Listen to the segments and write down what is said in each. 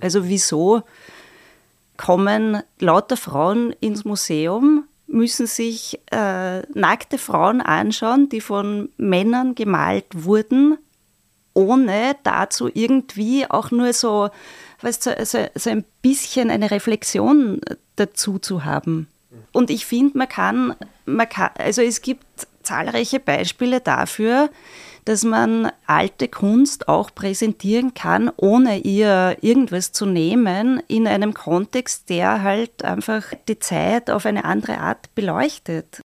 Also wieso kommen lauter Frauen ins Museum, müssen sich äh, nackte Frauen anschauen, die von Männern gemalt wurden, ohne dazu irgendwie auch nur so, weißt, so, so, so ein bisschen eine Reflexion dazu zu haben. Und ich finde, man kann, man kann, also es gibt zahlreiche Beispiele dafür, dass man alte Kunst auch präsentieren kann, ohne ihr irgendwas zu nehmen, in einem Kontext, der halt einfach die Zeit auf eine andere Art beleuchtet.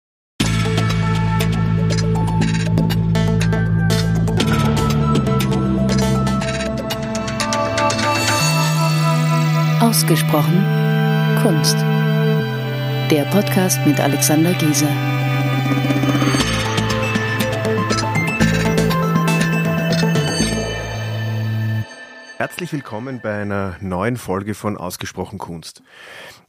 Ausgesprochen Kunst. Der Podcast mit Alexander Gieser. Herzlich willkommen bei einer neuen Folge von Ausgesprochen Kunst.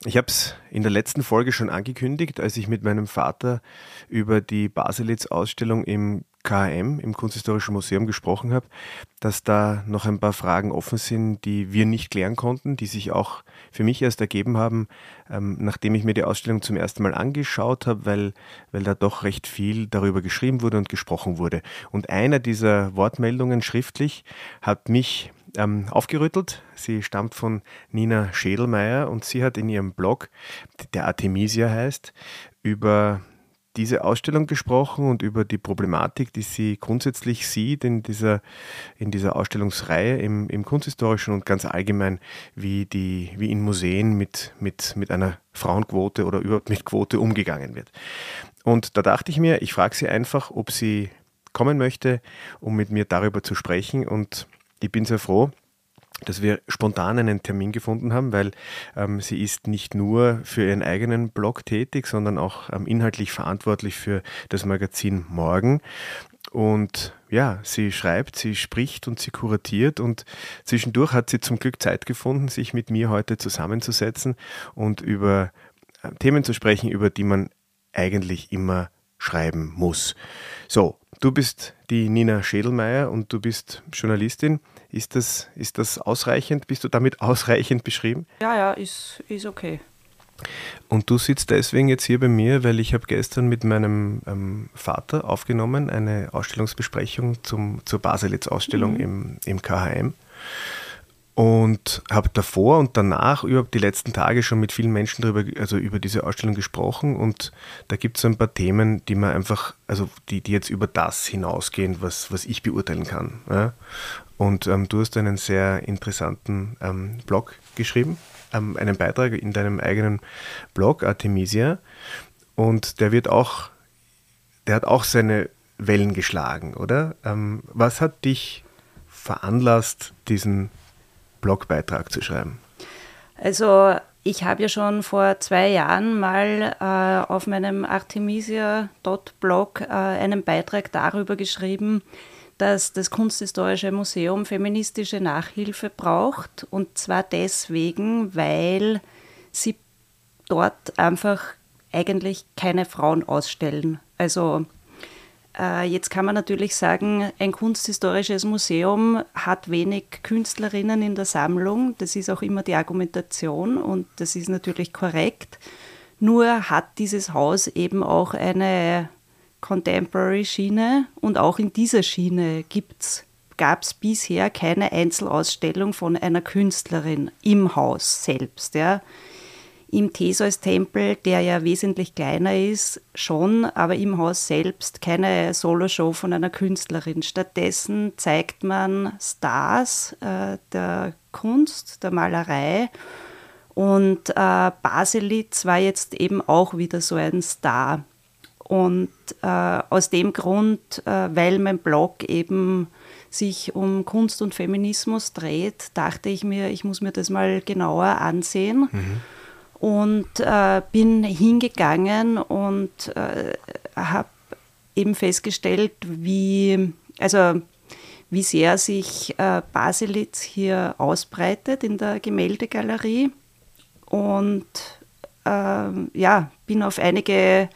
Ich habe es in der letzten Folge schon angekündigt, als ich mit meinem Vater über die Baselitz-Ausstellung im KM, im Kunsthistorischen Museum, gesprochen habe, dass da noch ein paar Fragen offen sind, die wir nicht klären konnten, die sich auch für mich erst ergeben haben, ähm, nachdem ich mir die Ausstellung zum ersten Mal angeschaut habe, weil, weil da doch recht viel darüber geschrieben wurde und gesprochen wurde. Und einer dieser Wortmeldungen schriftlich hat mich ähm, aufgerüttelt. Sie stammt von Nina Schädelmeier und sie hat in ihrem Blog, der Artemisia heißt, über diese Ausstellung gesprochen und über die Problematik, die sie grundsätzlich sieht in dieser, in dieser Ausstellungsreihe im, im Kunsthistorischen und ganz allgemein, wie, die, wie in Museen mit, mit, mit einer Frauenquote oder überhaupt mit Quote umgegangen wird. Und da dachte ich mir, ich frage sie einfach, ob sie kommen möchte, um mit mir darüber zu sprechen. Und ich bin sehr froh, dass wir spontan einen Termin gefunden haben, weil ähm, sie ist nicht nur für ihren eigenen Blog tätig, sondern auch ähm, inhaltlich verantwortlich für das Magazin Morgen. Und ja, sie schreibt, sie spricht und sie kuratiert und zwischendurch hat sie zum Glück Zeit gefunden, sich mit mir heute zusammenzusetzen und über äh, Themen zu sprechen, über die man eigentlich immer schreiben muss. So, Du bist die Nina Schädelmeier und du bist Journalistin. Ist das, ist das ausreichend? Bist du damit ausreichend beschrieben? Ja, ja, ist, ist okay. Und du sitzt deswegen jetzt hier bei mir, weil ich habe gestern mit meinem ähm, Vater aufgenommen eine Ausstellungsbesprechung zum, zur Baselitz-Ausstellung mhm. im, im KHM und habe davor und danach überhaupt die letzten Tage schon mit vielen Menschen darüber, also über diese Ausstellung gesprochen und da gibt es ein paar Themen, die man einfach, also die, die jetzt über das hinausgehen, was, was ich beurteilen kann. Ja? Und ähm, du hast einen sehr interessanten ähm, Blog geschrieben, ähm, einen Beitrag in deinem eigenen Blog Artemisia und der wird auch, der hat auch seine Wellen geschlagen, oder? Ähm, was hat dich veranlasst, diesen Blogbeitrag zu schreiben? Also ich habe ja schon vor zwei Jahren mal äh, auf meinem artemisia.blog äh, einen Beitrag darüber geschrieben, dass das Kunsthistorische Museum feministische Nachhilfe braucht. Und zwar deswegen, weil sie dort einfach eigentlich keine Frauen ausstellen. Also äh, jetzt kann man natürlich sagen, ein kunsthistorisches Museum hat wenig Künstlerinnen in der Sammlung. Das ist auch immer die Argumentation und das ist natürlich korrekt. Nur hat dieses Haus eben auch eine Contemporary-Schiene und auch in dieser Schiene gab es bisher keine Einzelausstellung von einer Künstlerin im Haus selbst. Ja im Theseus-Tempel, der ja wesentlich kleiner ist, schon, aber im Haus selbst keine Soloshow von einer Künstlerin. Stattdessen zeigt man Stars äh, der Kunst, der Malerei. Und äh, Baselitz war jetzt eben auch wieder so ein Star. Und äh, aus dem Grund, äh, weil mein Blog eben sich um Kunst und Feminismus dreht, dachte ich mir, ich muss mir das mal genauer ansehen. Mhm und äh, bin hingegangen und äh, habe eben festgestellt, wie, also wie sehr sich äh, Baselitz hier ausbreitet in der Gemäldegalerie. Und ähm, ja, bin auf einige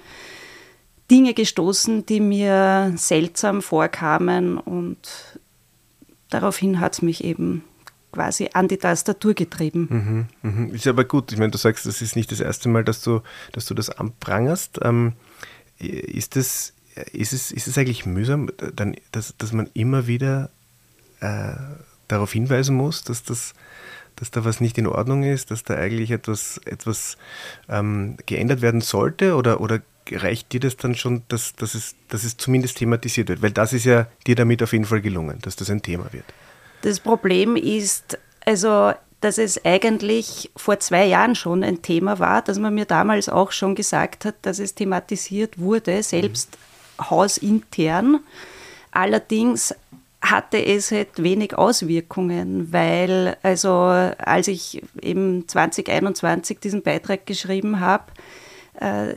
Dinge gestoßen, die mir seltsam vorkamen und daraufhin hat es mich eben quasi an die Tastatur getrieben. Mhm, mhm. Ist aber gut. Ich meine, du sagst, das ist nicht das erste Mal, dass du, dass du das anprangerst. Ähm, ist, das, ist, es, ist es eigentlich mühsam, dann, dass, dass man immer wieder äh, darauf hinweisen muss, dass, das, dass da was nicht in Ordnung ist, dass da eigentlich etwas, etwas ähm, geändert werden sollte? Oder, oder reicht dir das dann schon, dass, dass, es, dass es zumindest thematisiert wird? Weil das ist ja dir damit auf jeden Fall gelungen, dass das ein Thema wird. Das Problem ist, also dass es eigentlich vor zwei Jahren schon ein Thema war, dass man mir damals auch schon gesagt hat, dass es thematisiert wurde, selbst mhm. hausintern. Allerdings hatte es halt wenig Auswirkungen, weil also als ich eben 2021 diesen Beitrag geschrieben habe, äh,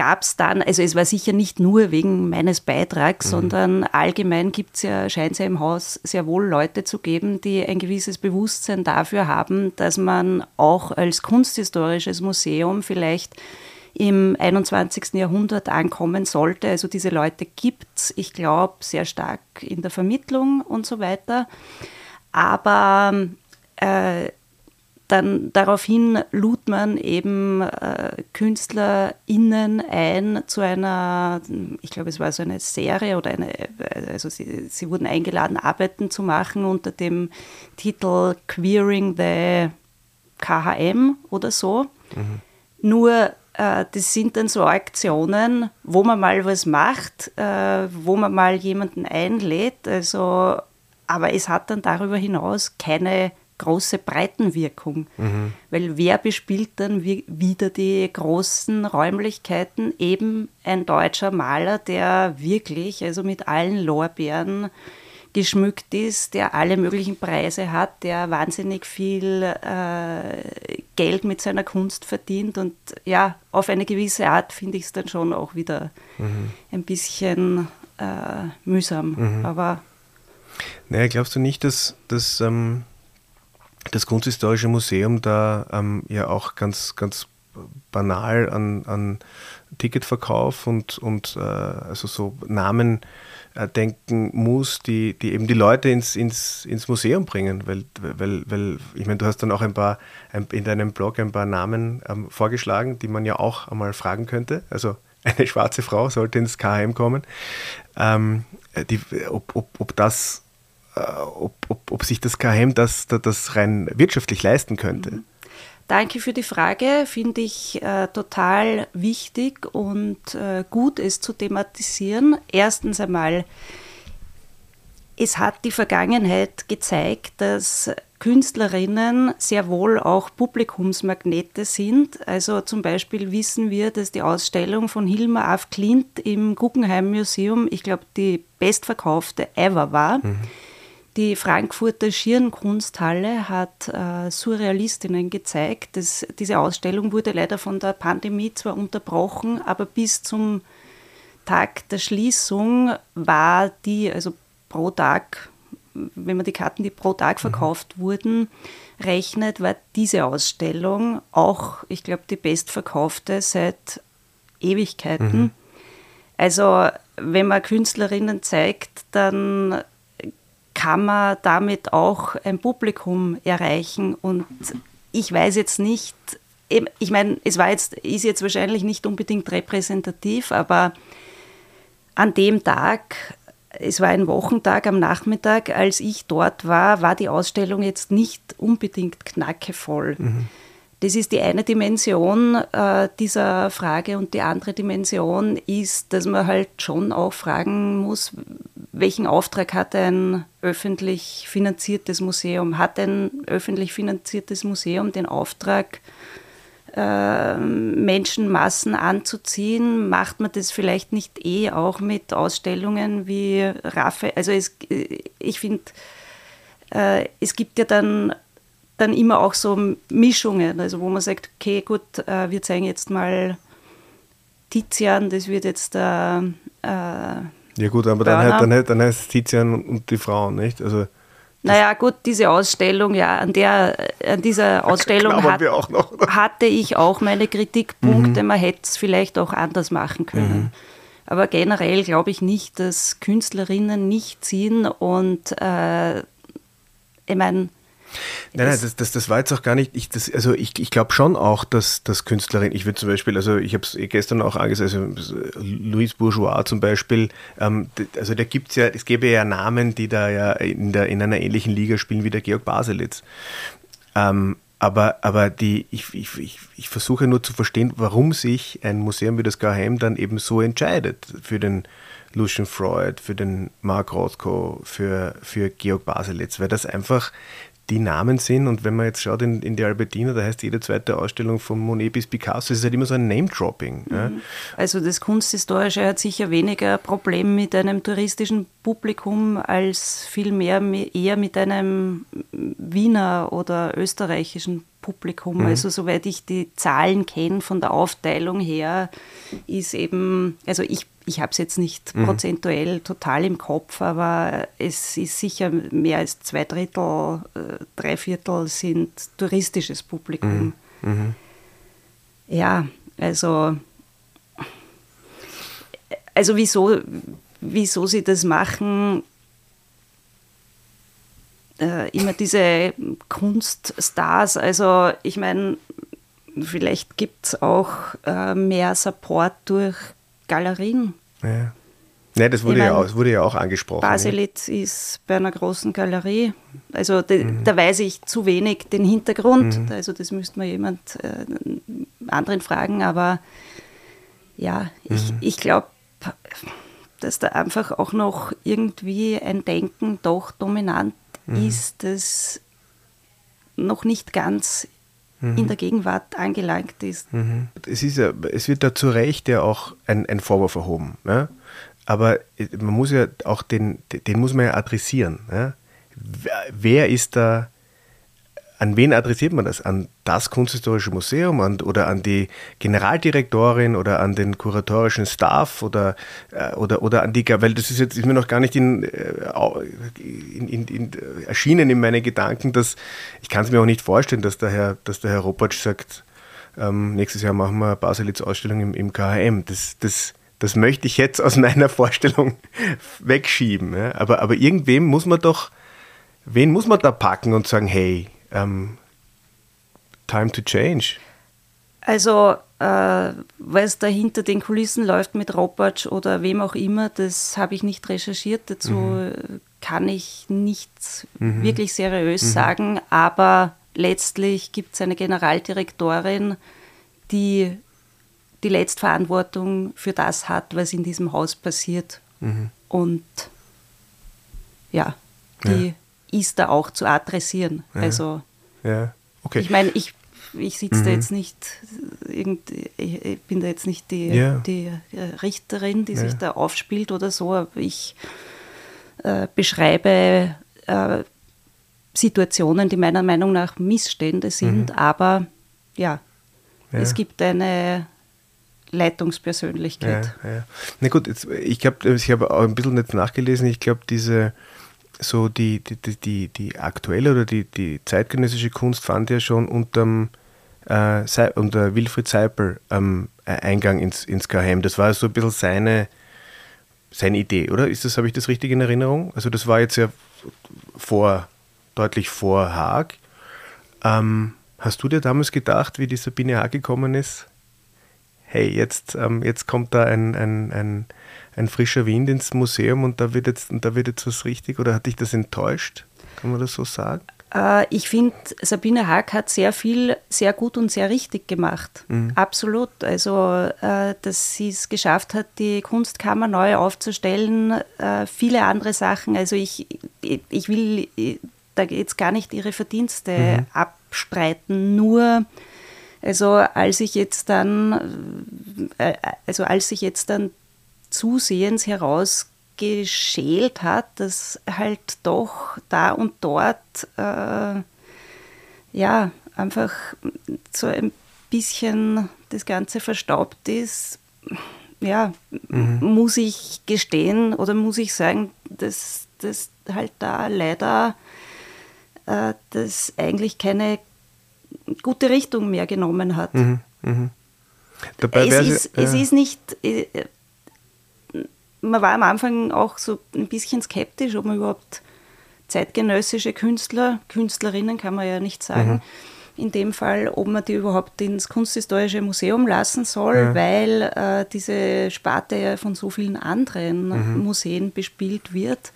gab es dann, also es war sicher nicht nur wegen meines Beitrags, mhm. sondern allgemein gibt es ja, scheint es ja im Haus sehr wohl Leute zu geben, die ein gewisses Bewusstsein dafür haben, dass man auch als kunsthistorisches Museum vielleicht im 21. Jahrhundert ankommen sollte. Also diese Leute gibt es, ich glaube, sehr stark in der Vermittlung und so weiter. Aber äh, dann daraufhin lud man eben äh, KünstlerInnen ein zu einer, ich glaube, es war so eine Serie oder eine, also sie, sie wurden eingeladen, Arbeiten zu machen unter dem Titel Queering the KHM oder so. Mhm. Nur äh, das sind dann so Aktionen, wo man mal was macht, äh, wo man mal jemanden einlädt, also, aber es hat dann darüber hinaus keine große Breitenwirkung. Mhm. Weil wer bespielt dann wieder die großen Räumlichkeiten? Eben ein deutscher Maler, der wirklich, also mit allen Lorbeeren geschmückt ist, der alle möglichen Preise hat, der wahnsinnig viel äh, Geld mit seiner Kunst verdient. Und ja, auf eine gewisse Art finde ich es dann schon auch wieder mhm. ein bisschen äh, mühsam. Mhm. Aber naja, glaubst du nicht, dass, dass ähm, das Kunsthistorische Museum da ähm, ja auch ganz, ganz banal an, an Ticketverkauf und, und äh, also so Namen äh, denken muss, die, die eben die Leute ins, ins, ins Museum bringen. Weil, weil, weil ich meine, du hast dann auch ein paar ein, in deinem Blog ein paar Namen ähm, vorgeschlagen, die man ja auch einmal fragen könnte. Also eine schwarze Frau sollte ins KM kommen. Ähm, die, ob, ob, ob das ob, ob, ob sich das KM das, das rein wirtschaftlich leisten könnte. Mhm. Danke für die Frage. Finde ich äh, total wichtig und äh, gut, es zu thematisieren. Erstens einmal, es hat die Vergangenheit gezeigt, dass Künstlerinnen sehr wohl auch Publikumsmagnete sind. Also zum Beispiel wissen wir, dass die Ausstellung von Hilma af Klint im Guggenheim Museum, ich glaube, die bestverkaufte ever war. Mhm. Die Frankfurter Schirnkunsthalle hat äh, Surrealistinnen gezeigt. Das, diese Ausstellung wurde leider von der Pandemie zwar unterbrochen, aber bis zum Tag der Schließung war die, also pro Tag, wenn man die Karten, die pro Tag mhm. verkauft mhm. wurden, rechnet, war diese Ausstellung auch, ich glaube, die bestverkaufte seit Ewigkeiten. Mhm. Also wenn man Künstlerinnen zeigt, dann kann man damit auch ein Publikum erreichen. Und ich weiß jetzt nicht, ich meine, es war jetzt, ist jetzt wahrscheinlich nicht unbedingt repräsentativ, aber an dem Tag, es war ein Wochentag am Nachmittag, als ich dort war, war die Ausstellung jetzt nicht unbedingt knackevoll. Mhm. Das ist die eine Dimension äh, dieser Frage und die andere Dimension ist, dass man halt schon auch fragen muss, welchen Auftrag hat ein öffentlich finanziertes Museum? Hat ein öffentlich finanziertes Museum den Auftrag, äh, Menschenmassen anzuziehen? Macht man das vielleicht nicht eh auch mit Ausstellungen wie Raphael? Also es, ich finde, äh, es gibt ja dann dann immer auch so Mischungen, also wo man sagt, okay, gut, äh, wir zeigen jetzt mal Tizian, das wird jetzt der äh, Ja gut, aber dann, halt, dann, dann heißt es Tizian und die Frauen, nicht? Also naja, gut, diese Ausstellung, ja, an, der, an dieser Ausstellung hat, hatte ich auch meine Kritikpunkte. Mhm. Man hätte es vielleicht auch anders machen können. Mhm. Aber generell glaube ich nicht, dass Künstlerinnen nicht ziehen und äh, ich meine, Nein, nein, das, das, das war jetzt auch gar nicht, ich, das, also ich, ich glaube schon auch, dass, dass Künstlerin, ich würde zum Beispiel, also ich habe es eh gestern auch angesagt, also Louis Bourgeois zum Beispiel, ähm, also da gibt es ja, es gäbe ja Namen, die da ja in, der, in einer ähnlichen Liga spielen wie der Georg Baselitz. Ähm, aber, aber die, ich, ich, ich, ich versuche nur zu verstehen, warum sich ein Museum wie das KHM dann eben so entscheidet für den Lucian Freud, für den Mark Rothko, für, für Georg Baselitz, weil das einfach die Namen sind. Und wenn man jetzt schaut in, in die Albertina, da heißt jede zweite Ausstellung von Monet bis Picasso, es ist halt immer so ein Name-Dropping. Mhm. Ja. Also das Kunsthistorische hat sicher weniger Problem mit einem touristischen Publikum als vielmehr eher mit einem Wiener oder österreichischen Publikum. Mhm. Also soweit ich die Zahlen kenne von der Aufteilung her, ist eben, also ich ich habe es jetzt nicht mhm. prozentuell total im Kopf, aber es ist sicher mehr als zwei Drittel, äh, drei Viertel sind touristisches Publikum. Mhm. Mhm. Ja, also, also wieso, wieso sie das machen, äh, immer diese Kunststars, also ich meine, vielleicht gibt es auch äh, mehr Support durch Galerien. Ja. Nee, das wurde, ja, auch, wurde ja auch angesprochen. Baselitz ja. ist bei einer großen Galerie. Also de, mhm. da weiß ich zu wenig den Hintergrund. Mhm. Also das müsste man jemand äh, anderen fragen. Aber ja, ich, mhm. ich glaube, dass da einfach auch noch irgendwie ein Denken doch dominant mhm. ist, das noch nicht ganz mhm. in der Gegenwart angelangt ist. Mhm. Es, ist ja, es wird da zu Recht ja auch ein, ein Vorwurf erhoben. Ne? Aber man muss ja auch den, den muss man ja adressieren. Ne? Wer ist da an wen adressiert man das? An das Kunsthistorische Museum an, oder an die Generaldirektorin oder an den kuratorischen Staff oder, äh, oder, oder an die, weil das ist jetzt ist mir noch gar nicht in, äh, in, in, in, erschienen in meine Gedanken, dass ich kann es mir auch nicht vorstellen, dass der Herr, dass der Herr Ropatsch sagt, ähm, nächstes Jahr machen wir Baselitz-Ausstellung im, im KHM. Das, das, das möchte ich jetzt aus meiner Vorstellung wegschieben. Ja? Aber, aber irgendwem muss man doch, wen muss man da packen und sagen, hey, ähm, Time to Change? Also, äh, was da hinter den Kulissen läuft mit Ropatsch oder wem auch immer, das habe ich nicht recherchiert. Dazu mhm. kann ich nichts mhm. wirklich seriös mhm. sagen. Aber letztlich gibt es eine Generaldirektorin, die die Letztverantwortung für das hat, was in diesem Haus passiert. Mhm. Und ja, die ja ist da auch zu adressieren. Ja. Also ja. Okay. ich meine, ich, ich sitze mhm. da jetzt nicht, irgend, ich bin da jetzt nicht die, ja. die Richterin, die sich da aufspielt oder so, aber ich äh, beschreibe äh, Situationen, die meiner Meinung nach Missstände sind, mhm. aber ja, es gibt eine Leitungspersönlichkeit. Ja, ja. Na gut, jetzt, ich glaube, ich habe auch ein bisschen jetzt nachgelesen, ich glaube, diese so die, die, die, die aktuelle oder die, die zeitgenössische Kunst fand ja schon unterm, äh, unter Wilfried Seipel ähm, Eingang ins, ins KHM. Das war so ein bisschen seine, seine Idee, oder? Ist das, habe ich das richtig in Erinnerung? Also das war jetzt ja vor, deutlich vor Haag. Ähm, hast du dir damals gedacht, wie die Sabine Haag gekommen ist? Hey, jetzt, ähm, jetzt kommt da ein, ein, ein ein frischer Wind ins Museum und da wird jetzt, da wird jetzt was richtig oder hat dich das enttäuscht? Kann man das so sagen? Äh, ich finde, Sabine Haag hat sehr viel, sehr gut und sehr richtig gemacht. Mhm. Absolut. Also, äh, dass sie es geschafft hat, die Kunstkammer neu aufzustellen, äh, viele andere Sachen. Also, ich, ich will da jetzt gar nicht ihre Verdienste mhm. abstreiten. Nur, also, als ich jetzt dann, also, als ich jetzt dann zusehends herausgeschält hat, dass halt doch da und dort äh, ja einfach so ein bisschen das Ganze verstaubt ist. Ja, mhm. muss ich gestehen oder muss ich sagen, dass das halt da leider äh, das eigentlich keine gute Richtung mehr genommen hat. Mhm. Mhm. Dabei es, ist, ja. es ist nicht, äh, man war am Anfang auch so ein bisschen skeptisch, ob man überhaupt zeitgenössische Künstler, Künstlerinnen kann man ja nicht sagen, mhm in dem Fall, ob man die überhaupt ins Kunsthistorische Museum lassen soll, ja. weil äh, diese Sparte ja von so vielen anderen mhm. Museen bespielt wird.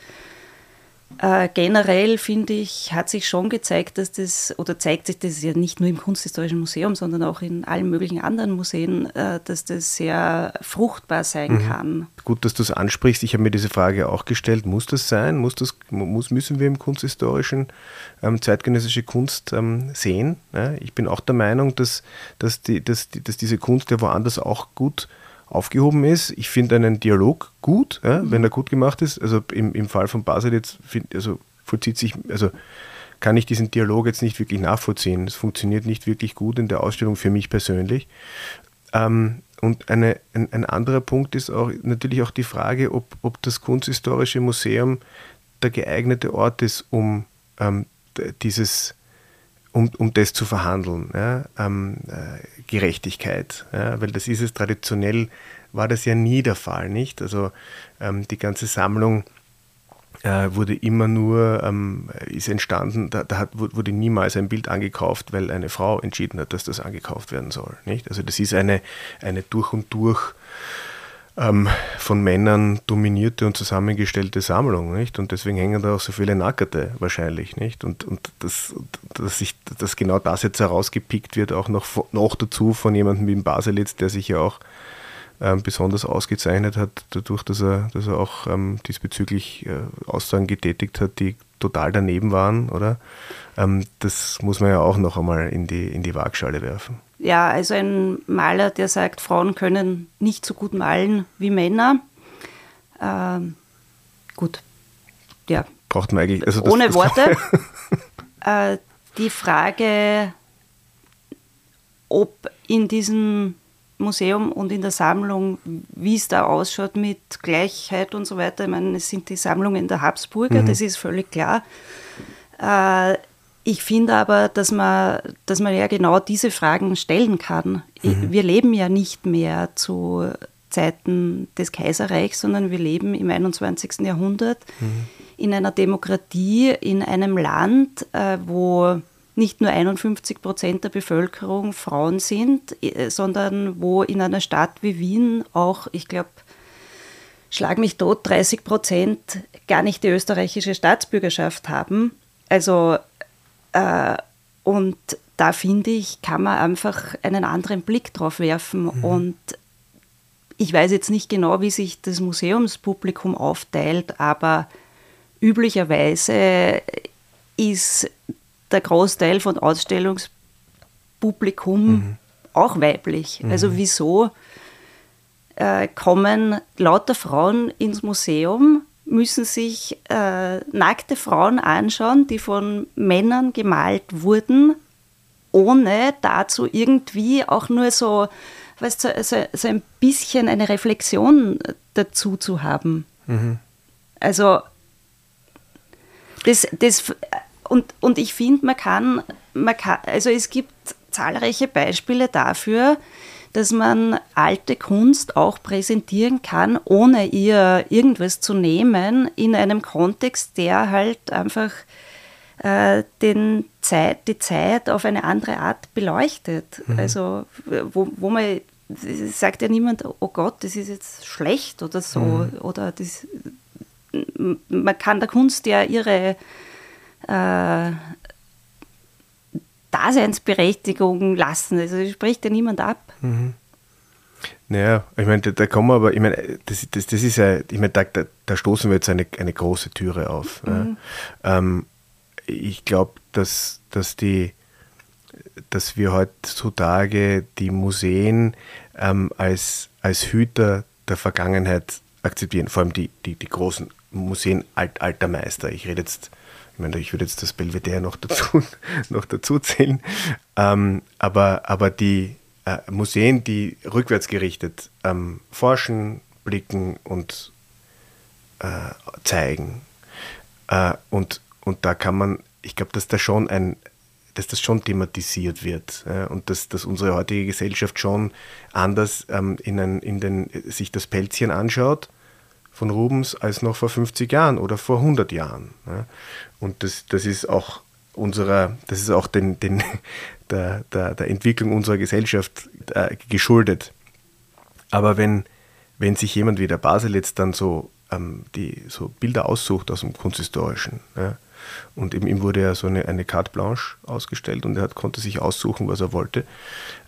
Äh, generell finde ich, hat sich schon gezeigt, dass das, oder zeigt sich das ja nicht nur im Kunsthistorischen Museum, sondern auch in allen möglichen anderen Museen, äh, dass das sehr fruchtbar sein mhm. kann. Gut, dass du es ansprichst. Ich habe mir diese Frage auch gestellt. Muss das sein? Muss das, muss, müssen wir im Kunsthistorischen ähm, zeitgenössische Kunst ähm, sehen? Ja, ich bin auch der Meinung, dass, dass, die, dass, die, dass diese Kunst ja woanders auch gut aufgehoben ist. Ich finde einen Dialog gut, ja, mhm. wenn er gut gemacht ist. Also im, im Fall von Basel jetzt find, also vollzieht sich, also kann ich diesen Dialog jetzt nicht wirklich nachvollziehen. Es funktioniert nicht wirklich gut in der Ausstellung für mich persönlich. Ähm, und eine, ein, ein, anderer Punkt ist auch natürlich auch die Frage, ob, ob das Kunsthistorische Museum der geeignete Ort ist, um ähm, dieses um, um das zu verhandeln, ja, ähm, äh, Gerechtigkeit, ja, weil das ist es traditionell, war das ja nie der Fall, nicht? Also ähm, die ganze Sammlung äh, wurde immer nur, ähm, ist entstanden, da, da hat, wurde niemals ein Bild angekauft, weil eine Frau entschieden hat, dass das angekauft werden soll, nicht? Also das ist eine, eine durch und durch ähm, von Männern dominierte und zusammengestellte Sammlung, nicht? Und deswegen hängen da auch so viele Nackerte wahrscheinlich, nicht? Und, und das, dass, ich, dass genau das jetzt herausgepickt wird, auch noch, noch dazu von jemandem wie Baselitz, der sich ja auch ähm, besonders ausgezeichnet hat, dadurch, dass er, dass er auch ähm, diesbezüglich äh, Aussagen getätigt hat, die total daneben waren, oder? Ähm, das muss man ja auch noch einmal in die, in die Waagschale werfen. Ja, also ein Maler, der sagt, Frauen können nicht so gut malen wie Männer. Ähm, gut, ja. Braucht man eigentlich. Also das, Ohne das Worte. äh, die Frage, ob in diesem Museum und in der Sammlung, wie es da ausschaut mit Gleichheit und so weiter. Ich meine, es sind die Sammlungen der Habsburger, mhm. das ist völlig klar. Äh, ich finde aber, dass man, dass man ja genau diese Fragen stellen kann. Mhm. Wir leben ja nicht mehr zu Zeiten des Kaiserreichs, sondern wir leben im 21. Jahrhundert mhm. in einer Demokratie, in einem Land, äh, wo nicht nur 51 Prozent der Bevölkerung Frauen sind, äh, sondern wo in einer Stadt wie Wien auch, ich glaube, schlag mich tot, 30 Prozent gar nicht die österreichische Staatsbürgerschaft haben. Also äh, und da finde ich, kann man einfach einen anderen Blick drauf werfen. Mhm. Und ich weiß jetzt nicht genau, wie sich das Museumspublikum aufteilt, aber üblicherweise ist der Großteil von Ausstellungspublikum mhm. auch weiblich. Mhm. Also wieso äh, kommen lauter Frauen ins Museum, müssen sich äh, nackte Frauen anschauen, die von Männern gemalt wurden, ohne dazu irgendwie auch nur so, weißt, so, so, so ein bisschen eine Reflexion dazu zu haben. Mhm. Also das, das und, und ich finde, man kann, man kann, also es gibt zahlreiche Beispiele dafür, dass man alte Kunst auch präsentieren kann, ohne ihr irgendwas zu nehmen, in einem Kontext, der halt einfach äh, den Zeit, die Zeit auf eine andere Art beleuchtet. Mhm. Also wo, wo man sagt ja niemand, oh Gott, das ist jetzt schlecht oder so. Mhm. Oder das, man kann der Kunst ja ihre äh, Daseinsberechtigung lassen. Also spricht ja niemand ab. Mhm. Naja, ich meine, da, da kommen wir aber, ich meine, das, das, das ist ja, ich meine, da, da, da stoßen wir jetzt eine, eine große Türe auf. Mhm. Ja. Ähm, ich glaube, dass, dass die dass wir heutzutage die Museen ähm, als, als Hüter der Vergangenheit akzeptieren, vor allem die, die, die großen Museen alt, alter Meister. Ich rede jetzt ich meine, ich würde jetzt das Belvedere noch dazu, noch dazu zählen. Ähm, aber, aber die äh, Museen, die rückwärts gerichtet ähm, forschen, blicken und äh, zeigen. Äh, und, und da kann man, ich glaube, dass da schon ein, dass das schon thematisiert wird äh, und dass, dass unsere heutige Gesellschaft schon anders ähm, in, ein, in den, sich das Pelzchen anschaut von Rubens als noch vor 50 Jahren oder vor 100 Jahren. Ja. Und das, das ist auch unserer, das ist auch den, den, der, der, der Entwicklung unserer Gesellschaft äh, geschuldet. Aber wenn, wenn sich jemand wie der Basel jetzt dann so, ähm, die, so Bilder aussucht aus dem Kunsthistorischen, ja, und ihm, ihm, wurde ja so eine, eine Carte Blanche ausgestellt und er hat, konnte sich aussuchen, was er wollte.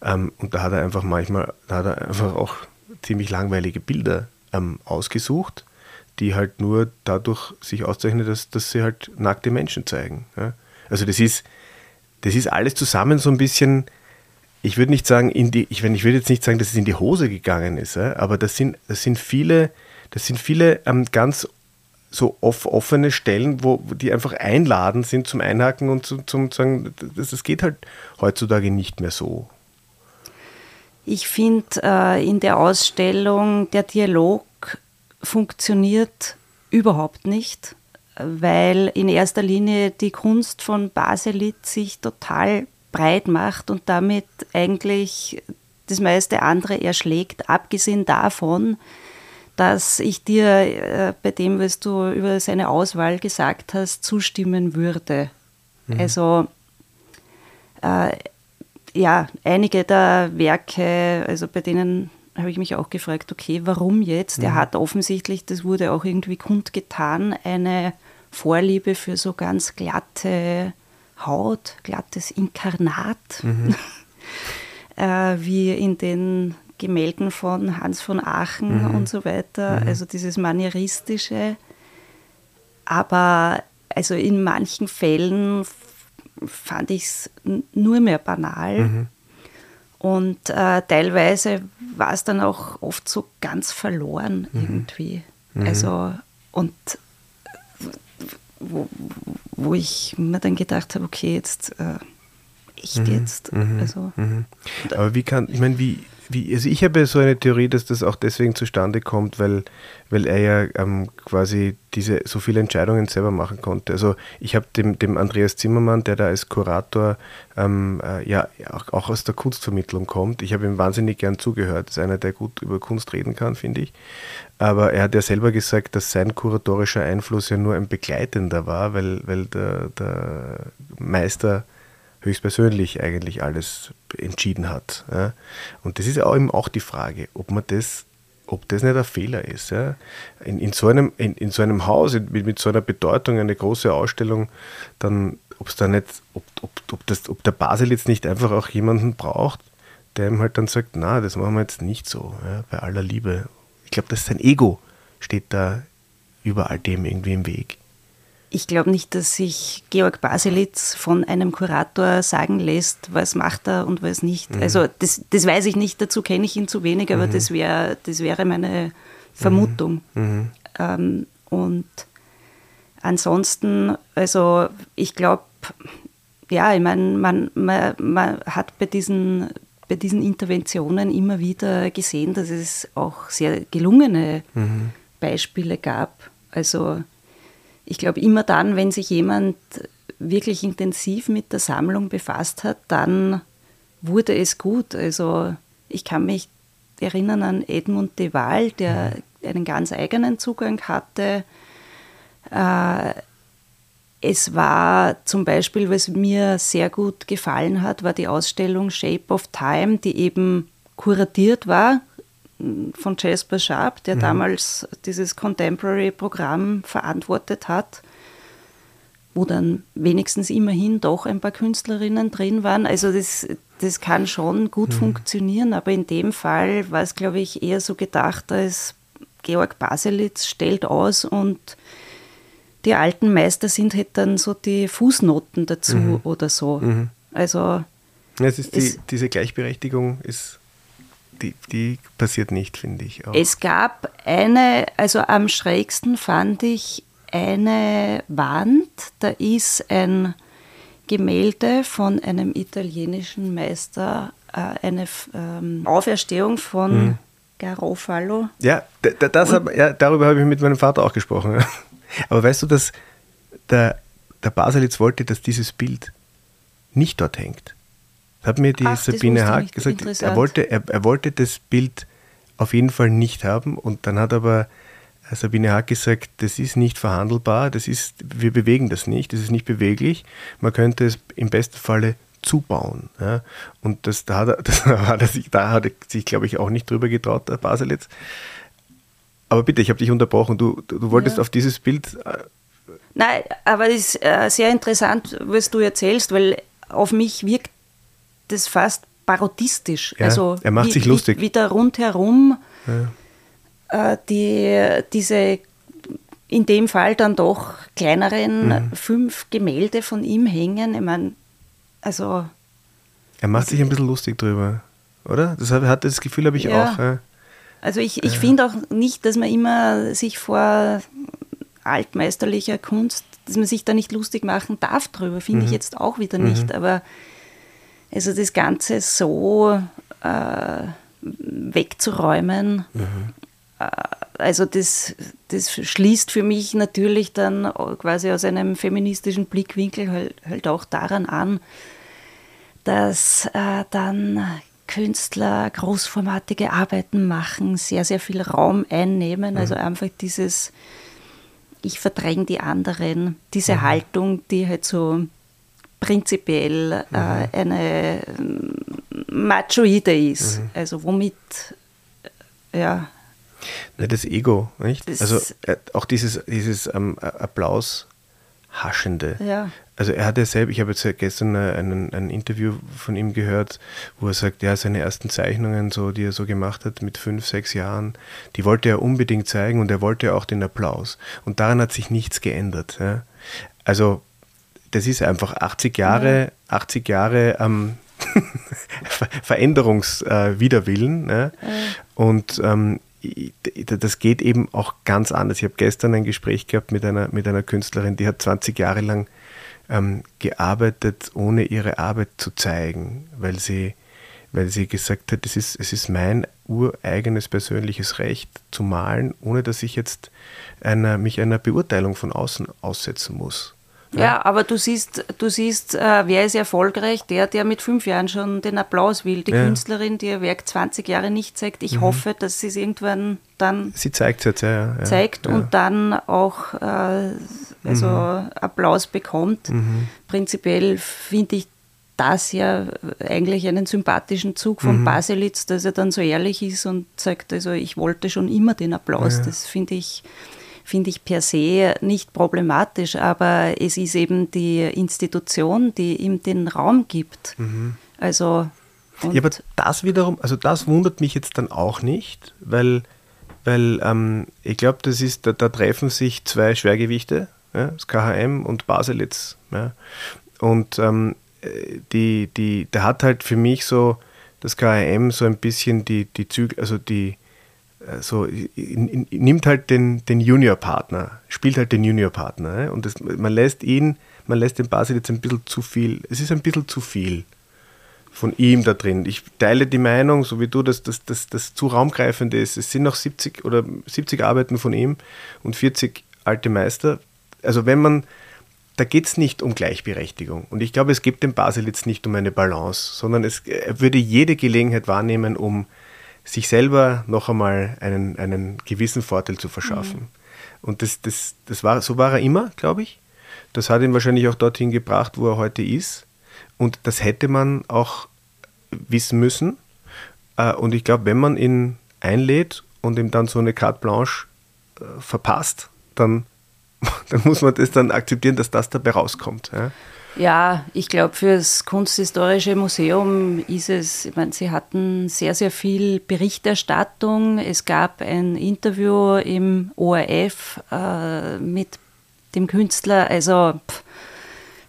Ähm, und da hat er einfach manchmal, da hat er einfach auch ziemlich langweilige Bilder ähm, ausgesucht, die halt nur dadurch sich auszeichnen, dass, dass sie halt nackte Menschen zeigen. Ja. Also das ist, das ist alles zusammen so ein bisschen, ich würde nicht sagen, in die, ich, ich würde jetzt nicht sagen, dass es in die Hose gegangen ist, aber das sind, das sind viele, das sind viele ähm, ganz so off, offene Stellen, wo die einfach einladen sind zum Einhaken und zum, zum sagen, das, das geht halt heutzutage nicht mehr so. Ich finde äh, in der Ausstellung der Dialog funktioniert überhaupt nicht weil in erster Linie die Kunst von Baselit sich total breit macht und damit eigentlich das meiste andere erschlägt, abgesehen davon, dass ich dir äh, bei dem, was du über seine Auswahl gesagt hast, zustimmen würde. Mhm. Also äh, ja, einige der Werke, also bei denen habe ich mich auch gefragt, okay, warum jetzt? Mhm. Er hat offensichtlich, das wurde auch irgendwie kundgetan, eine Vorliebe für so ganz glatte Haut, glattes Inkarnat, mhm. äh, wie in den Gemälden von Hans von Aachen mhm. und so weiter, mhm. also dieses manieristische. Aber also in manchen Fällen fand ich es nur mehr banal. Mhm. Und äh, teilweise war es dann auch oft so ganz verloren mhm. irgendwie. Mhm. Also, und wo, wo ich mir dann gedacht habe, okay, jetzt äh, echt mhm, jetzt. Mhm, also, mhm. Aber wie kann, ich meine, wie, wie, also ich habe so eine Theorie, dass das auch deswegen zustande kommt, weil, weil er ja ähm, quasi diese so viele Entscheidungen selber machen konnte. Also ich habe dem, dem Andreas Zimmermann, der da als Kurator ähm, äh, ja auch, auch, aus der Kunstvermittlung kommt, ich habe ihm wahnsinnig gern zugehört. Das ist einer, der gut über Kunst reden kann, finde ich. Aber er hat ja selber gesagt, dass sein kuratorischer Einfluss ja nur ein begleitender war, weil, weil der, der Meister höchstpersönlich eigentlich alles entschieden hat. Ja. Und das ist auch eben auch die Frage, ob man das, ob das nicht ein Fehler ist. Ja. In, in, so einem, in, in so einem Haus mit, mit so einer Bedeutung, eine große Ausstellung, dann, ob es da nicht, ob, ob, ob, das, ob der Basel jetzt nicht einfach auch jemanden braucht, der ihm halt dann sagt, na, das machen wir jetzt nicht so, ja, bei aller Liebe. Ich glaube, dass sein Ego steht da über all dem irgendwie im Weg ich glaube nicht, dass sich Georg Baselitz von einem Kurator sagen lässt, was macht er und was nicht. Mhm. Also das, das weiß ich nicht, dazu kenne ich ihn zu wenig, aber mhm. das, wär, das wäre meine Vermutung. Mhm. mhm. Ähm, und ansonsten, also ich glaube, ja, ich meine, man, man, man hat bei diesen, bei diesen Interventionen immer wieder gesehen, dass es auch sehr gelungene mhm. Beispiele gab. Also ich glaube, immer dann, wenn sich jemand wirklich intensiv mit der Sammlung befasst hat, dann wurde es gut. Also ich kann mich erinnern an Edmund de Waal, der mhm. einen ganz eigenen Zugang hatte. Äh, es war zum Beispiel, was mir sehr gut gefallen hat, war die Ausstellung Shape of Time, die eben kuratiert war von Jasper Sharp, der mhm. damals dieses Contemporary-Programm verantwortet hat, wo dann wenigstens immerhin doch ein paar Künstlerinnen drin waren. Also das, das kann schon gut mhm. funktionieren, aber in dem Fall war es, glaube ich, eher so gedacht, als Georg Baselitz stellt aus und die alten Meister sind halt dann so die Fußnoten dazu mhm. oder so. Mhm. Also es ist die, diese Gleichberechtigung ist die, die passiert nicht, finde ich. Auch. Es gab eine, also am schrägsten fand ich eine Wand, da ist ein Gemälde von einem italienischen Meister, äh, eine ähm, Auferstehung von mhm. Garofalo. Ja, das, hab, ja, darüber habe ich mit meinem Vater auch gesprochen. Aber weißt du, dass der, der Baselitz wollte, dass dieses Bild nicht dort hängt hat mir die Ach, Sabine Haag gesagt, er wollte, er, er wollte das Bild auf jeden Fall nicht haben und dann hat aber Sabine Hack gesagt, das ist nicht verhandelbar, das ist, wir bewegen das nicht, das ist nicht beweglich. Man könnte es im besten Falle zubauen. Ja. Und das, da, hat er, das hat er sich, da hat er sich, glaube ich, auch nicht drüber getraut, der Baselitz. Aber bitte, ich habe dich unterbrochen. Du, du, wolltest ja. auf dieses Bild. Äh, Nein, aber es ist äh, sehr interessant, was du erzählst, weil auf mich wirkt das fast parodistisch. Ja, also er macht wie, sich lustig. Wie, wie da rundherum ja. äh, die, diese in dem Fall dann doch kleineren mhm. fünf Gemälde von ihm hängen. Ich meine, also. Er macht sich ein bisschen lustig drüber, oder? Das hat das Gefühl habe ich ja. auch. Ja. Also ich, ich finde auch nicht, dass man immer sich vor altmeisterlicher Kunst, dass man sich da nicht lustig machen darf drüber, finde mhm. ich jetzt auch wieder nicht. Mhm. Aber also das Ganze so äh, wegzuräumen, mhm. äh, also das, das schließt für mich natürlich dann quasi aus einem feministischen Blickwinkel halt, halt auch daran an, dass äh, dann Künstler großformatige Arbeiten machen, sehr, sehr viel Raum einnehmen. Mhm. Also einfach dieses, ich verdränge die anderen, diese mhm. Haltung, die halt so prinzipiell äh, mhm. eine machoide ist. Mhm. Also womit, äh, ja. Ne, das Ego, nicht? Das also äh, auch dieses, dieses ähm, Applaus haschende. Ja. Also er hat ja selbst, ich habe jetzt gestern ein, ein Interview von ihm gehört, wo er sagt, ja, seine ersten Zeichnungen, so, die er so gemacht hat mit fünf, sechs Jahren, die wollte er unbedingt zeigen und er wollte auch den Applaus. Und daran hat sich nichts geändert. Ja. Also das ist einfach 80 Jahre, ja. 80 Jahre ähm, Veränderungswiderwillen. Äh, ja. Und ähm, das geht eben auch ganz anders. Ich habe gestern ein Gespräch gehabt mit einer, mit einer Künstlerin, die hat 20 Jahre lang ähm, gearbeitet, ohne ihre Arbeit zu zeigen, weil sie, weil sie gesagt hat, es ist, es ist mein ureigenes persönliches Recht zu malen, ohne dass ich jetzt einer, mich einer Beurteilung von außen aussetzen muss. Ja, ja aber du siehst, du siehst, äh, wer ist erfolgreich? Der, der mit fünf Jahren schon den Applaus will. Die ja. Künstlerin, die ihr Werk 20 Jahre nicht zeigt. Ich mhm. hoffe, dass sie es irgendwann dann sie zeigt jetzt, ja, zeigt und dann auch äh, also mhm. Applaus bekommt. Mhm. Prinzipiell finde ich das ja eigentlich einen sympathischen Zug von mhm. Baselitz, dass er dann so ehrlich ist und sagt, also ich wollte schon immer den Applaus. Das finde ich finde ich per se nicht problematisch, aber es ist eben die Institution, die ihm den Raum gibt. Mhm. Also ja, aber das wiederum, also das wundert mich jetzt dann auch nicht, weil, weil ähm, ich glaube, das ist, da, da, treffen sich zwei Schwergewichte, ja, das KHM und Baselitz. Ja, und ähm, die, die, der hat halt für mich so das KHM so ein bisschen die, die Züge, also die, so nimmt halt den, den Junior-Partner, spielt halt den Junior-Partner. Und das, man lässt ihn, man lässt den Basil jetzt ein bisschen zu viel, es ist ein bisschen zu viel von ihm da drin. Ich teile die Meinung, so wie du, dass das, zu raumgreifend ist. Es sind noch 70 oder 70 Arbeiten von ihm und 40 alte Meister. Also wenn man, da geht es nicht um Gleichberechtigung. Und ich glaube, es geht dem Basil jetzt nicht um eine Balance, sondern es, er würde jede Gelegenheit wahrnehmen, um sich selber noch einmal einen, einen gewissen Vorteil zu verschaffen. Mhm. Und das, das, das war, so war er immer, glaube ich. Das hat ihn wahrscheinlich auch dorthin gebracht, wo er heute ist. Und das hätte man auch wissen müssen. Äh, und ich glaube, wenn man ihn einlädt und ihm dann so eine Carte Blanche äh, verpasst, dann, dann muss man das dann akzeptieren, dass das dabei rauskommt. Ja? Ja, ich glaube, für das Kunsthistorische Museum ist es, ich meine, sie hatten sehr, sehr viel Berichterstattung. Es gab ein Interview im ORF äh, mit dem Künstler. Also, pff,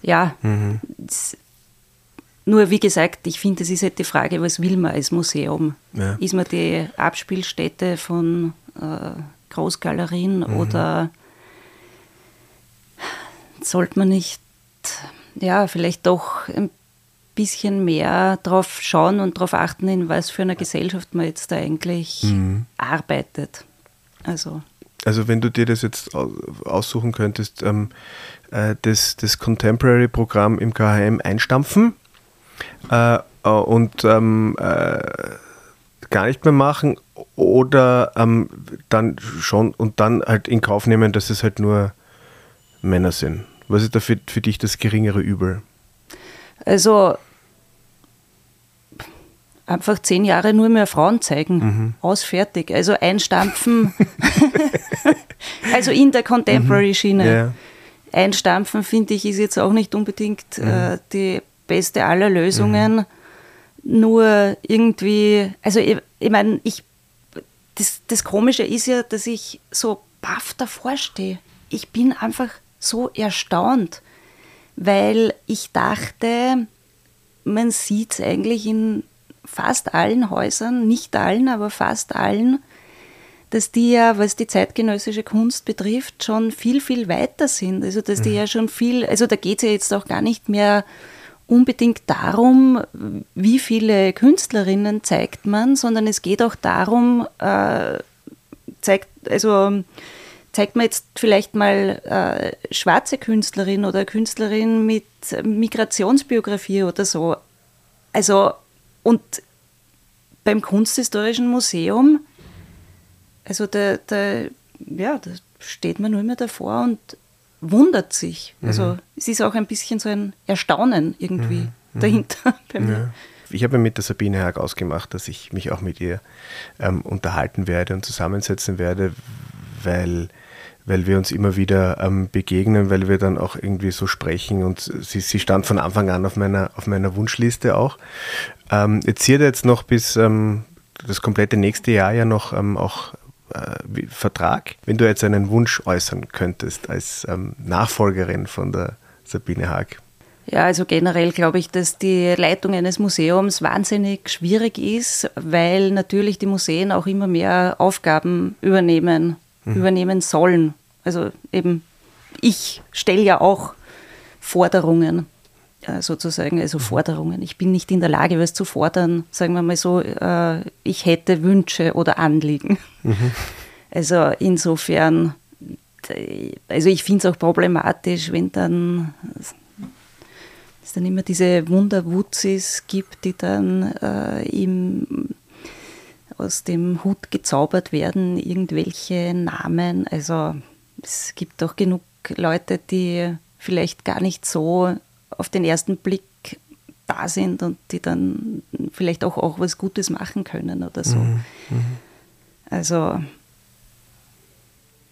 ja, mhm. nur wie gesagt, ich finde, es ist halt die Frage, was will man als Museum? Ja. Ist man die Abspielstätte von äh, Großgalerien mhm. oder sollte man nicht ja, vielleicht doch ein bisschen mehr darauf schauen und darauf achten, in was für einer Gesellschaft man jetzt da eigentlich mhm. arbeitet. Also. Also wenn du dir das jetzt aussuchen könntest, ähm, äh, das, das Contemporary-Programm im KHM einstampfen äh, äh, und ähm, äh, gar nicht mehr machen oder ähm, dann schon und dann halt in Kauf nehmen, dass es halt nur Männer sind? Was ist da für, für dich das geringere Übel? Also einfach zehn Jahre nur mehr Frauen zeigen. Mhm. Aus, fertig. Also einstampfen. also in der Contemporary-Schiene. Mhm. Ja. Einstampfen, finde ich, ist jetzt auch nicht unbedingt mhm. äh, die beste aller Lösungen. Mhm. Nur irgendwie, also ich, ich meine, ich, das, das Komische ist ja, dass ich so baff davor stehe. Ich bin einfach so erstaunt, weil ich dachte, man sieht es eigentlich in fast allen Häusern, nicht allen, aber fast allen, dass die ja, was die zeitgenössische Kunst betrifft, schon viel, viel weiter sind. Also dass die mhm. ja schon viel, also da geht es ja jetzt auch gar nicht mehr unbedingt darum, wie viele Künstlerinnen zeigt man, sondern es geht auch darum, äh, zeigt, also zeigt man jetzt vielleicht mal äh, schwarze Künstlerin oder Künstlerin mit Migrationsbiografie oder so. Also und beim Kunsthistorischen Museum, also da, da, ja, da steht man nur mehr davor und wundert sich. Also mhm. es ist auch ein bisschen so ein Erstaunen irgendwie mhm. mhm. dahinter bei mir. Ja. Ich habe mit der Sabine Haag ausgemacht, dass ich mich auch mit ihr ähm, unterhalten werde und zusammensetzen werde, weil weil wir uns immer wieder ähm, begegnen, weil wir dann auch irgendwie so sprechen und sie, sie stand von Anfang an auf meiner, auf meiner Wunschliste auch. Ähm, jetzt zieht jetzt noch bis ähm, das komplette nächste Jahr ja noch ähm, auch äh, Vertrag. Wenn du jetzt einen Wunsch äußern könntest als ähm, Nachfolgerin von der Sabine Haag. Ja, also generell glaube ich, dass die Leitung eines Museums wahnsinnig schwierig ist, weil natürlich die Museen auch immer mehr Aufgaben übernehmen mhm. übernehmen sollen. Also eben, ich stelle ja auch Forderungen äh, sozusagen, also mhm. Forderungen. Ich bin nicht in der Lage, was zu fordern, sagen wir mal so, äh, ich hätte Wünsche oder Anliegen. Mhm. Also insofern, also ich finde es auch problematisch, wenn dann es dann immer diese Wunderwutzis gibt, die dann äh, im aus dem Hut gezaubert werden, irgendwelche Namen. Also es gibt auch genug Leute, die vielleicht gar nicht so auf den ersten Blick da sind und die dann vielleicht auch, auch was Gutes machen können oder so. Mhm. Mhm. Also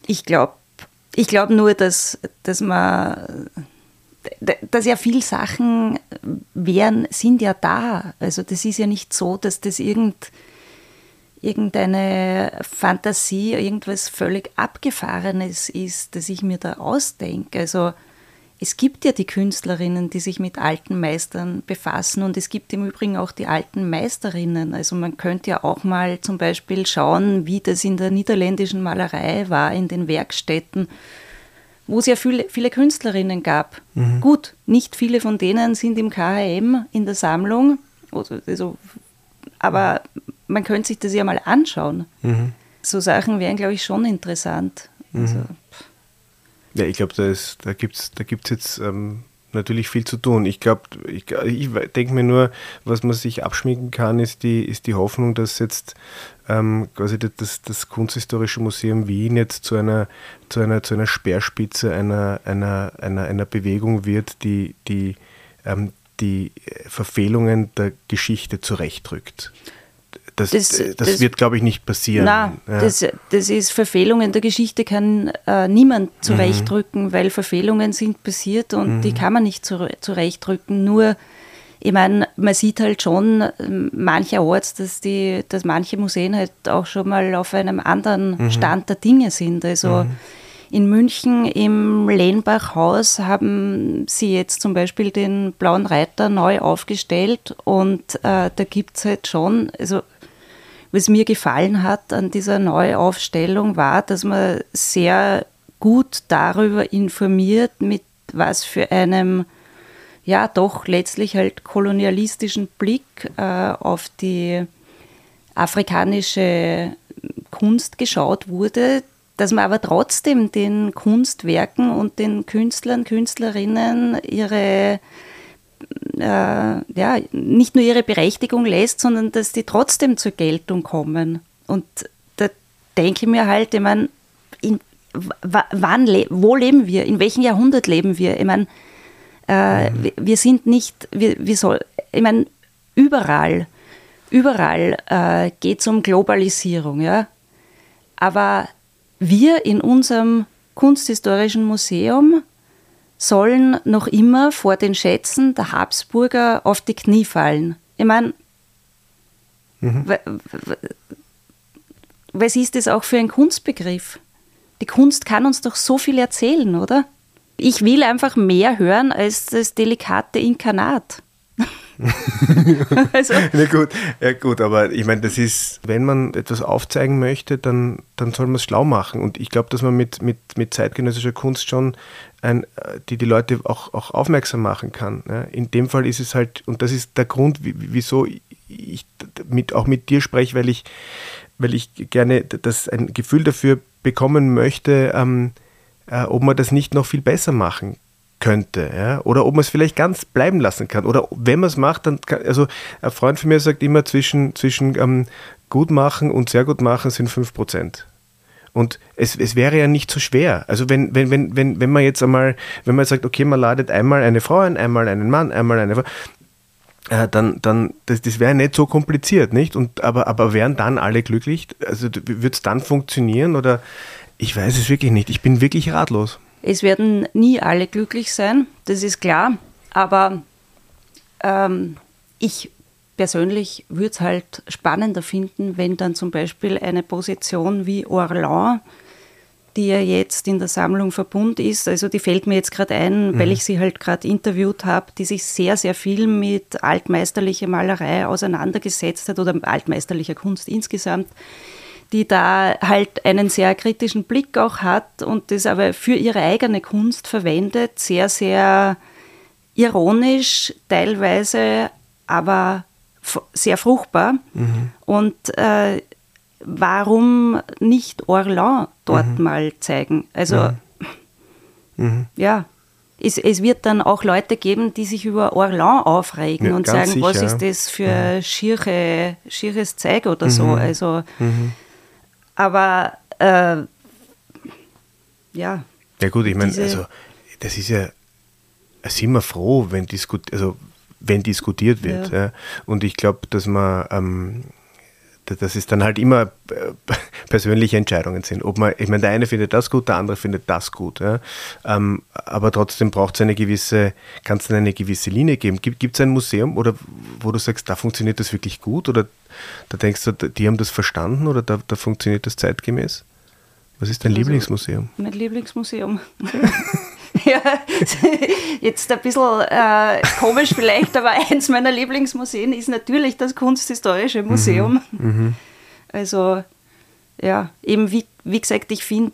ich glaube ich glaub nur, dass, dass man dass ja viele Sachen wären, sind ja da. Also das ist ja nicht so, dass das irgend irgendeine Fantasie, irgendwas völlig Abgefahrenes ist, das ich mir da ausdenke. Also es gibt ja die Künstlerinnen, die sich mit alten Meistern befassen und es gibt im Übrigen auch die alten Meisterinnen. Also man könnte ja auch mal zum Beispiel schauen, wie das in der niederländischen Malerei war, in den Werkstätten, wo es ja viele, viele Künstlerinnen gab. Mhm. Gut, nicht viele von denen sind im KHM in der Sammlung, also, also aber man könnte sich das ja mal anschauen. Mhm. So Sachen wären, glaube ich, schon interessant. Mhm. Also, ja, ich glaube, da, da gibt es da gibt's jetzt ähm, natürlich viel zu tun. Ich glaube, ich, ich denke mir nur, was man sich abschminken kann, ist die, ist die Hoffnung, dass jetzt ähm, quasi das, das Kunsthistorische Museum Wien jetzt zu einer, zu einer, zu einer Speerspitze einer, einer, einer, einer Bewegung wird, die, die, ähm, die Verfehlungen der Geschichte zurechtrückt. Das, das, das, das wird, glaube ich, nicht passieren. Nein, ja. das, das ist Verfehlungen der Geschichte, kann äh, niemand zurechtrücken, mhm. weil Verfehlungen sind passiert und mhm. die kann man nicht zurechtrücken. Nur, ich meine, man sieht halt schon ähm, mancherorts, dass, die, dass manche Museen halt auch schon mal auf einem anderen mhm. Stand der Dinge sind. Also mhm. In München im Lehnbach-Haus haben sie jetzt zum Beispiel den Blauen Reiter neu aufgestellt und äh, da gibt es halt schon, also was mir gefallen hat an dieser Neuaufstellung war, dass man sehr gut darüber informiert, mit was für einem ja doch letztlich halt kolonialistischen Blick äh, auf die afrikanische Kunst geschaut wurde, dass man aber trotzdem den Kunstwerken und den Künstlern, Künstlerinnen ihre äh, ja, nicht nur ihre Berechtigung lässt, sondern dass die trotzdem zur Geltung kommen. Und da denke ich mir halt, ich meine, in, wann, wo leben wir? In welchem Jahrhundert leben wir? Ich meine, äh, mhm. wir, wir, sind nicht, wir, wir soll, ich meine, überall, überall äh, geht es um Globalisierung, ja. Aber wir in unserem Kunsthistorischen Museum sollen noch immer vor den Schätzen der Habsburger auf die Knie fallen. Ich meine, mhm. was ist das auch für ein Kunstbegriff? Die Kunst kann uns doch so viel erzählen, oder? Ich will einfach mehr hören als das delikate Inkarnat. also. Na gut, ja gut, aber ich meine, das ist, wenn man etwas aufzeigen möchte, dann, dann soll man es schlau machen. Und ich glaube, dass man mit, mit, mit zeitgenössischer Kunst schon ein, die die Leute auch, auch aufmerksam machen kann. Ne? In dem Fall ist es halt, und das ist der Grund, wieso ich mit, auch mit dir spreche, weil ich, weil ich gerne das, ein Gefühl dafür bekommen möchte, ähm, äh, ob man das nicht noch viel besser machen könnte, ja? oder ob man es vielleicht ganz bleiben lassen kann. Oder wenn man es macht, dann kann, also ein Freund von mir sagt immer, zwischen, zwischen ähm, gut machen und sehr gut machen sind 5%. Und es, es wäre ja nicht so schwer. Also wenn, wenn, wenn, wenn, wenn man jetzt einmal, wenn man sagt, okay, man ladet einmal eine Frau ein, einmal einen Mann, einmal eine Frau, äh, dann, dann das, das wäre nicht so kompliziert, nicht? Und, aber, aber wären dann alle glücklich? Also wird es dann funktionieren oder ich weiß es wirklich nicht. Ich bin wirklich ratlos. Es werden nie alle glücklich sein, das ist klar. Aber ähm, ich persönlich würde es halt spannender finden, wenn dann zum Beispiel eine Position wie Orlan, die ja jetzt in der Sammlung verbunden ist, also die fällt mir jetzt gerade ein, mhm. weil ich sie halt gerade interviewt habe, die sich sehr, sehr viel mit altmeisterlicher Malerei auseinandergesetzt hat oder altmeisterlicher Kunst insgesamt die da halt einen sehr kritischen Blick auch hat und das aber für ihre eigene Kunst verwendet, sehr, sehr ironisch teilweise, aber sehr fruchtbar. Mhm. Und äh, warum nicht Orlan dort mhm. mal zeigen? Also, mhm. mhm. ja. Es, es, wird dann auch Leute geben, die sich über Orlan aufregen ja, und sagen, sicher. was ist das für mhm. schiere, schieres Zeug oder so. Mhm. Also, aber äh, ja. Ja gut, ich meine, also das ist ja, sind wir froh, wenn, diskut, also, wenn diskutiert wird. Ja. Ja. Und ich glaube, dass man ähm, dass es dann halt immer äh, persönliche Entscheidungen sind. Ob man, ich meine, der eine findet das gut, der andere findet das gut. Ja? Ähm, aber trotzdem braucht es eine gewisse, kann es eine gewisse Linie geben. Gibt es ein Museum, oder wo du sagst, da funktioniert das wirklich gut? Oder da denkst du, die haben das verstanden oder da, da funktioniert das zeitgemäß? Was ist dein also, Lieblingsmuseum? Mein Lieblingsmuseum. ja, jetzt ein bisschen äh, komisch vielleicht, aber eins meiner Lieblingsmuseen ist natürlich das Kunsthistorische Museum. Mhm, mhm. also, ja, eben wie, wie gesagt, ich finde,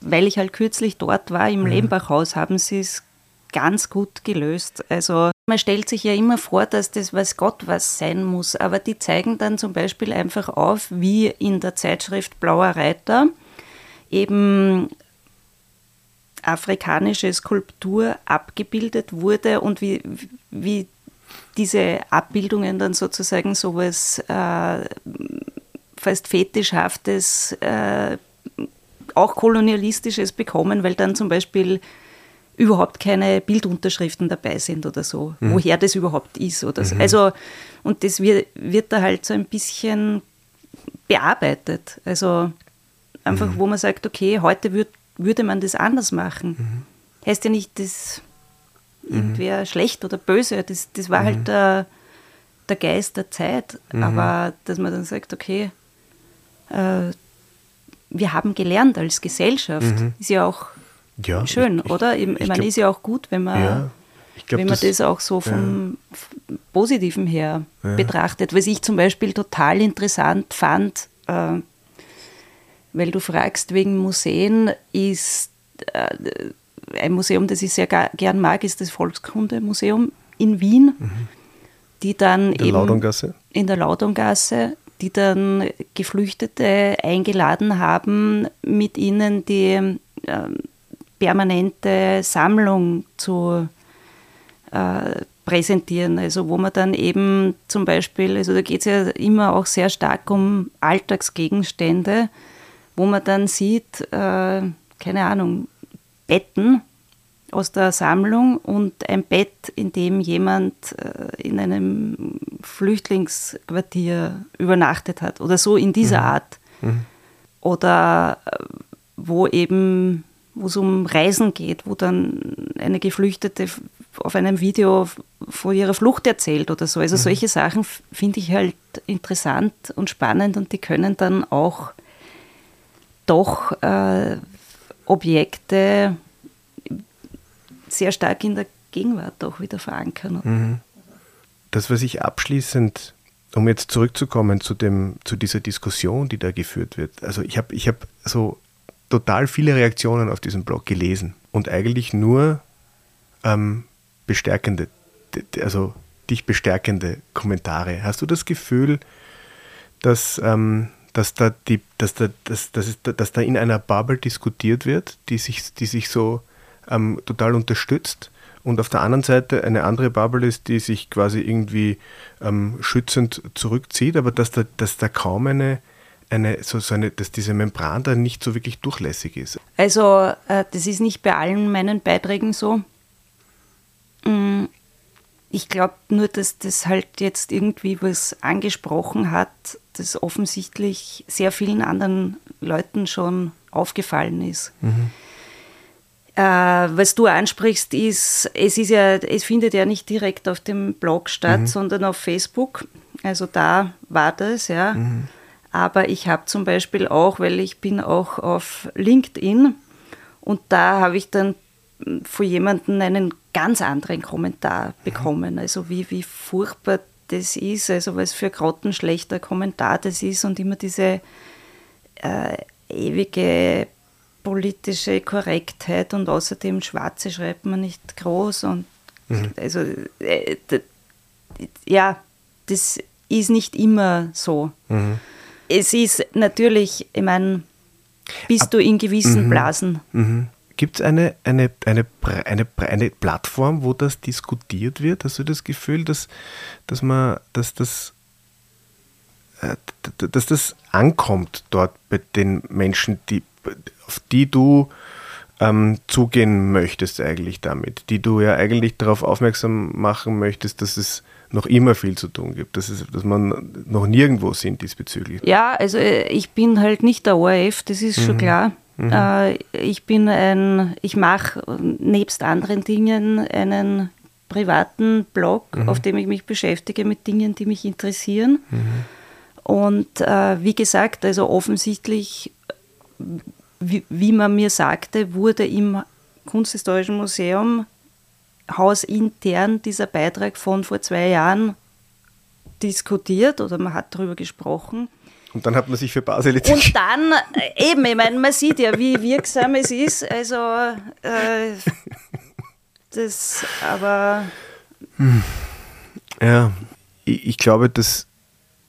weil ich halt kürzlich dort war, im mhm. Lehmbachhaus, haben sie es ganz gut gelöst. Also man stellt sich ja immer vor, dass das weiß Gott was sein muss, aber die zeigen dann zum Beispiel einfach auf, wie in der Zeitschrift Blauer Reiter eben afrikanische Skulptur abgebildet wurde und wie, wie diese Abbildungen dann sozusagen sowas äh, fast fetischhaftes, äh, auch kolonialistisches bekommen, weil dann zum Beispiel überhaupt keine Bildunterschriften dabei sind oder so, mhm. woher das überhaupt ist oder so. Mhm. Also, und das wird, wird da halt so ein bisschen bearbeitet. Also einfach, mhm. wo man sagt, okay, heute wird, würde man das anders machen. Mhm. Heißt ja nicht, dass irgendwer mhm. schlecht oder böse, das, das war halt mhm. der, der Geist der Zeit. Aber dass man dann sagt, okay, äh, wir haben gelernt als Gesellschaft, ist ja auch ja, schön, ich, oder? Ich, ich, meine, ist ja auch gut, wenn man, ja, glaub, wenn man das, das, auch so vom ja. Positiven her betrachtet. Was ich zum Beispiel total interessant fand, äh, weil du fragst wegen Museen, ist äh, ein Museum, das ich sehr gern mag, ist das Volkskundemuseum in Wien, mhm. die dann in der eben Laudongasse. in der Laudongasse, die dann Geflüchtete eingeladen haben, mit ihnen die äh, permanente Sammlung zu, äh, präsentieren. Also wo man dann eben zum Beispiel, also da geht es ja immer auch sehr stark um Alltagsgegenstände, wo man dann sieht, äh, keine Ahnung, Betten aus der Sammlung und ein Bett, in dem jemand äh, in einem Flüchtlingsquartier übernachtet hat oder so in dieser mhm. Art. Mhm. Oder äh, wo eben, wo es um Reisen geht, wo dann eine Geflüchtete auf einem Video von ihrer Flucht erzählt oder so. Also mhm. solche Sachen finde ich halt interessant und spannend und die können dann auch doch äh, Objekte sehr stark in der Gegenwart auch wieder verankern. Mhm. Das, was ich abschließend, um jetzt zurückzukommen zu, dem, zu dieser Diskussion, die da geführt wird, also ich habe ich hab so total viele Reaktionen auf diesen Blog gelesen und eigentlich nur ähm, bestärkende, also dich bestärkende Kommentare. Hast du das Gefühl, dass, ähm, dass, da die, dass, da, dass, dass, dass da in einer Bubble diskutiert wird, die sich, die sich so ähm, total unterstützt und auf der anderen Seite eine andere Bubble ist, die sich quasi irgendwie ähm, schützend zurückzieht, aber dass da, dass da kaum eine, eine, so, so eine, dass diese Membran da nicht so wirklich durchlässig ist. Also äh, das ist nicht bei allen meinen Beiträgen so. Mm, ich glaube nur, dass das halt jetzt irgendwie was angesprochen hat, das offensichtlich sehr vielen anderen Leuten schon aufgefallen ist. Mhm. Äh, was du ansprichst, ist, es ist ja, es findet ja nicht direkt auf dem Blog statt, mhm. sondern auf Facebook. Also da war das, ja. Mhm. Aber ich habe zum Beispiel auch, weil ich bin auch auf LinkedIn und da habe ich dann von jemandem einen ganz anderen Kommentar bekommen. Also wie, wie furchtbar das ist, also was für grottenschlechter Kommentar das ist und immer diese äh, ewige politische Korrektheit und außerdem Schwarze schreibt man nicht groß und mhm. also äh, ja, das ist nicht immer so. Mhm. Es ist natürlich, ich meine, bist Ab, du in gewissen mhm. Blasen. Mhm. Gibt es eine, eine, eine, eine, eine Plattform, wo das diskutiert wird? Hast du das Gefühl, dass, dass man, dass das äh, dass das ankommt dort bei den Menschen, die auf die du ähm, zugehen möchtest eigentlich damit, die du ja eigentlich darauf aufmerksam machen möchtest, dass es noch immer viel zu tun gibt, dass, es, dass man noch nirgendwo sind diesbezüglich. Ja, also äh, ich bin halt nicht der ORF, das ist mhm. schon klar. Mhm. Äh, ich bin ein, ich mache nebst anderen Dingen einen privaten Blog, mhm. auf dem ich mich beschäftige mit Dingen, die mich interessieren. Mhm. Und äh, wie gesagt, also offensichtlich wie, wie man mir sagte, wurde im Kunsthistorischen Museum hausintern dieser Beitrag von vor zwei Jahren diskutiert oder man hat darüber gesprochen. Und dann hat man sich für Basel Und dann, äh, eben, ich meine, man sieht ja, wie wirksam es ist. Also, äh, das, aber. Ja, ich, ich glaube, dass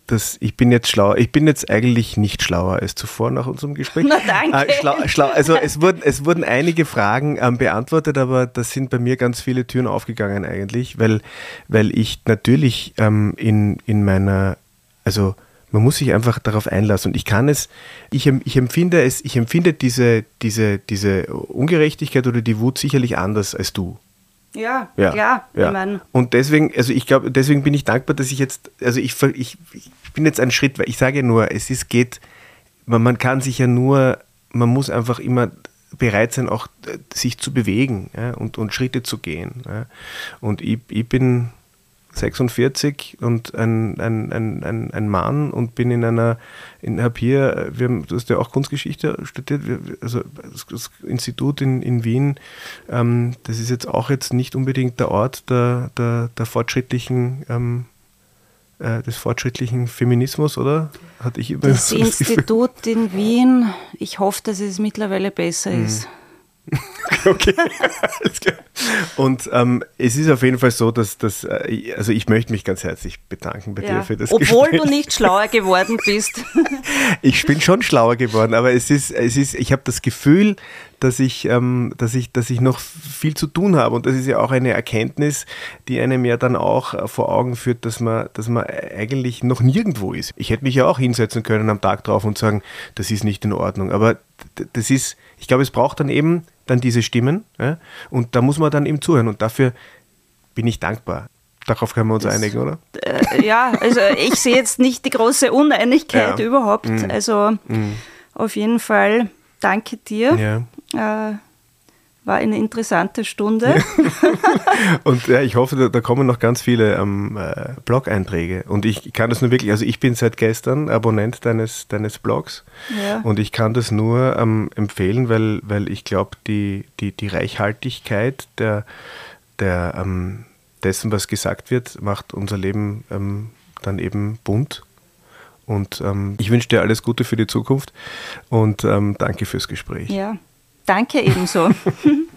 das, ich bin jetzt schlauer. Ich bin jetzt eigentlich nicht schlauer als zuvor nach unserem Gespräch. Na danke. Äh, schlau, schlau, also es wurden, es wurden einige Fragen ähm, beantwortet, aber da sind bei mir ganz viele Türen aufgegangen eigentlich, weil, weil ich natürlich ähm, in, in meiner, also man muss sich einfach darauf einlassen. Und ich kann es, ich, ich empfinde es, ich empfinde diese, diese, diese Ungerechtigkeit oder die Wut sicherlich anders als du. Ja, ja, klar. Ja. Ich mein und deswegen, also ich glaube, deswegen bin ich dankbar, dass ich jetzt, also ich, ich, ich bin jetzt einen Schritt, weil ich sage nur, es ist, geht, man, man kann sich ja nur, man muss einfach immer bereit sein, auch äh, sich zu bewegen ja, und, und Schritte zu gehen. Und ich, ich bin 46 und ein, ein, ein, ein, Mann und bin in einer, in, habe hier, wir haben, du hast ja auch Kunstgeschichte studiert, also das Institut in, in Wien, ähm, das ist jetzt auch jetzt nicht unbedingt der Ort der, der, der fortschrittlichen ähm, äh, des fortschrittlichen Feminismus, oder? Hatte ich das, das Institut in Wien, ich hoffe, dass es mittlerweile besser mhm. ist. okay, alles klar. Und ähm, es ist auf jeden Fall so, dass das, äh, also ich möchte mich ganz herzlich bedanken bei ja. dir für das Obwohl Gespräch. du nicht schlauer geworden bist. ich bin schon schlauer geworden, aber es ist, es ist, ich habe das Gefühl, dass ich, ähm, dass ich, dass ich noch viel zu tun habe. Und das ist ja auch eine Erkenntnis, die einem ja dann auch äh, vor Augen führt, dass man, dass man eigentlich noch nirgendwo ist. Ich hätte mich ja auch hinsetzen können am Tag drauf und sagen, das ist nicht in Ordnung. Aber das ist, ich glaube, es braucht dann eben dann diese Stimmen ja? und da muss man dann eben zuhören und dafür bin ich dankbar. Darauf können wir uns das, einigen, oder? Äh, ja, also ich sehe jetzt nicht die große Uneinigkeit ja. überhaupt. Mhm. Also mhm. auf jeden Fall danke dir. Ja. Äh, war eine interessante Stunde. Und ja, ich hoffe, da, da kommen noch ganz viele ähm, äh, Blog-Einträge. Und ich kann das nur wirklich, also ich bin seit gestern Abonnent deines, deines Blogs ja. und ich kann das nur ähm, empfehlen, weil, weil ich glaube, die, die, die Reichhaltigkeit der, der, ähm, dessen, was gesagt wird, macht unser Leben ähm, dann eben bunt. Und ähm, ich wünsche dir alles Gute für die Zukunft und ähm, danke fürs Gespräch. Ja, danke ebenso.